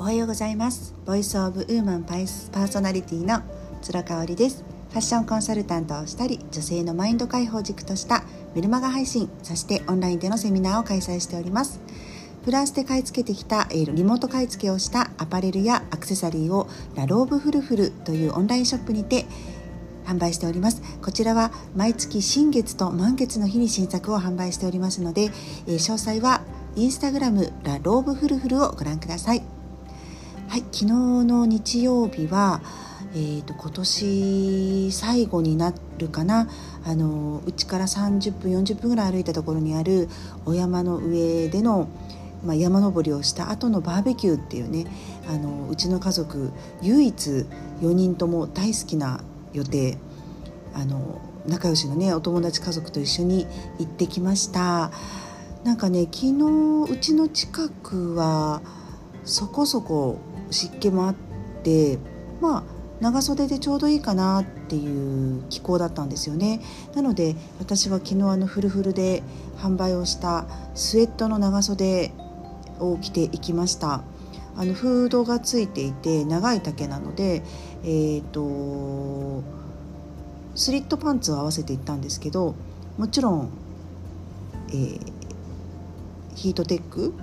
おはようございます。 Voice of Woman パーソナリティの鶴香織です。ファッションコンサルタントをしたり女性のマインド解放軸としたメルマガ配信そしてオンラインでのセミナーを開催しております。フランスで買い付けてきたリモート買い付けをしたアパレルやアクセサリーをラローブフルフルというオンラインショップにて販売しております。こちらは毎月新月と満月の日に新作を販売しておりますので、え、詳細はインスタグラムラローブフルフルをご覧ください。はい昨日の日曜日はえーと、今年最後になるかな。あのうちから30分40分ぐらい歩いたところにあるお山の上での、まあ、山登りをした後のバーベキューっていうねあのうちの家族唯一4人とも大好きな予定あの仲良しのねお友達家族と一緒に行ってきました。なんかね昨日うちの近くはそこそこ湿気もあってまあ長袖でちょうどいいかなっていう気候だったんですよね。なので私は昨日あのフルフルで販売をしたスウェットの長袖を着ていきました。あのフードがついていて長い丈なのでえっ、ー、とスリットパンツを合わせていったんですけどもちろん、えー、ヒートテック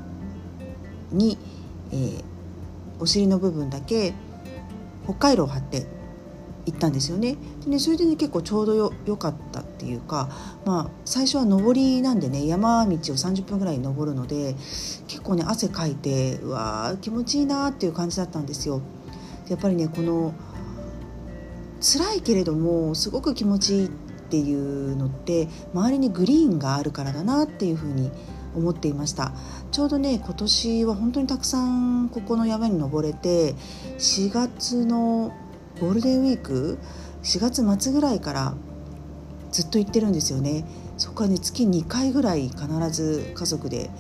に、えー、お尻の部分だけ北海道を張って行ったんですよね。でねそれでね結構ちょうどよよかったっていうか、まあ、最初は上りなんでね山道を30分ぐらい登るので結構ね汗かいてうわー気持ちいいなっていう感じだったんですよ。やっぱりねこの辛いけれどもすごく気持ちいいっていうのって周りにグリーンがあるからだなっていうふうに思思っていました。ちょうどね今年は本当にたくさんここの山に登れて4月のゴールデンウィーク4月末ぐらいからずっと行ってるんですよね。そこはね月2回ぐらい必ず家族で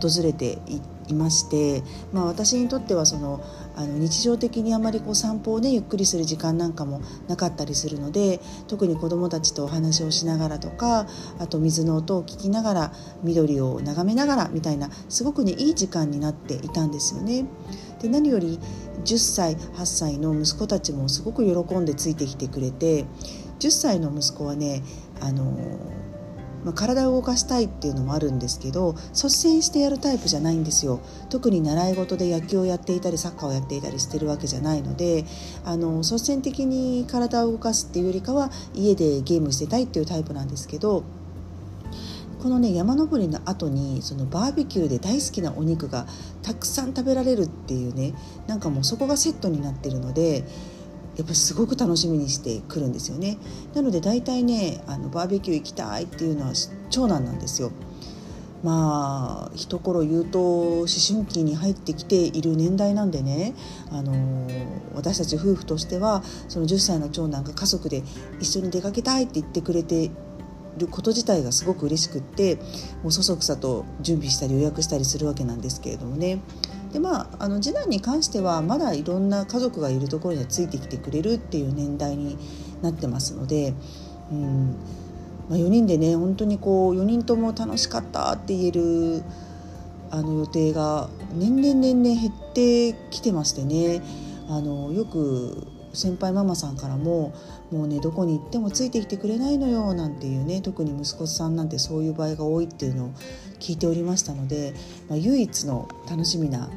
訪れていいまして、まあ、私にとってはそのあの日常的にあまりこう散歩をねゆっくりする時間なんかもなかったりするので特に子どもたちとお話をしながらとかあと水の音を聞きながら緑を眺めながらみたいなすごくねいい時間になっていたんですよね。で何より10歳8歳の息子たちもすごく喜んでついてきてくれて10歳の息子はねあのまあ、体を動かしたいっていうのもあるんですけど率先してやるタイプじゃないんですよ。特に習い事で野球をやっていたりサッカーをやっていたりしてるわけじゃないのであの率先的に体を動かすっていうよりかは家でゲームしてたいっていうタイプなんですけどこのね山登りの後にそのバーベキューで大好きなお肉がたくさん食べられるっていうねなんかもうそこがセットになってるのでやっぱすごく楽しみにしてくるんですよね。なので大体ねあのバーベキュー行きたいっていうのは長男なんですよ。まあ一頃言うと思春期に入ってきている年代なんでね、あの私たち夫婦としてはその10歳の長男が家族で一緒に出かけたいって言ってくれてること自体がすごく嬉しくってもうそそくさと準備したり予約したりするわけなんですけれどもね。でまあ、あの次男に関してはまだいろんな家族がいるところについてきてくれるっていう年代になってますので、うんまあ、4人でね本当にこう4人とも楽しかったって言えるあの予定が年々年々減ってきてましてね。あのよく先輩ママさんからも「もうねどこに行ってもついてきてくれないのよ」なんていうね特に息子さんなんてそういう場合が多いっていうのを聞いておりましたので、まあ、唯一の楽しみな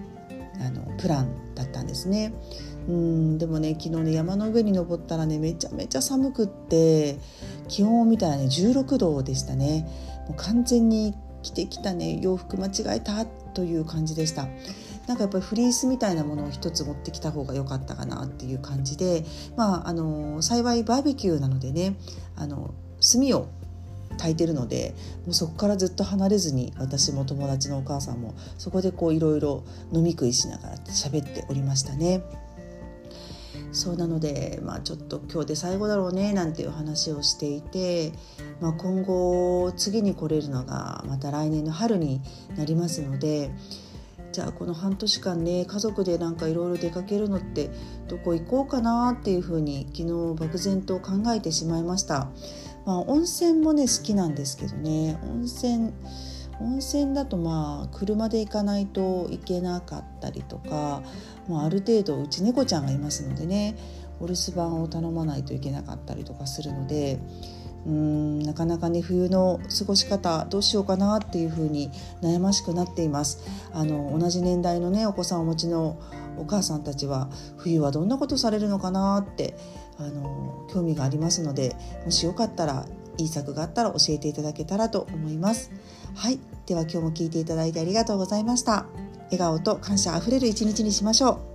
あのプランだったんですね。うんでもね昨日ね山の上に登ったらねめちゃめちゃ寒くって気温を見たらね16度でしたねもう完全に着てきたね洋服間違えたという感じでしたなんかやっぱりフリースみたいなものを一つ持ってきた方が良かったかなっていう感じでまああの幸いバーベキューなのでねあの炭を炊いてるのでもうそこからずっと離れずに私も友達のお母さんもそこでこういろいろ飲み食いしながら喋っておりましたね。そうなので、まあ、ちょっと今日で最後だろうねなんていう話をしていて、まあ、今後次に来れるのがまた来年の春になりますのでじゃあこの半年間ね家族でなんかいろいろ出かけるのってどこ行こうかなっていうふうに昨日漠然と考えてしまいました。まあ、温泉もね好きなんですけどね温泉温泉だとまあ車で行かないといけなかったりとか、まあ、ある程度うち猫ちゃんがいますのでねお留守番を頼まないといけなかったりとかするのでうーんなかなかね冬の過ごし方どうしようかなっていうふうに悩ましくなっています。あの同じ年代のねお子さんをお持ちのお母さんたちは冬はどんなことされるのかなってあの興味がありますのでもしよかったらいい作があったら教えていただけたらと思います。はい。では今日も聞いていただいてありがとうございました。笑顔と感謝あふれる一日にしましょう。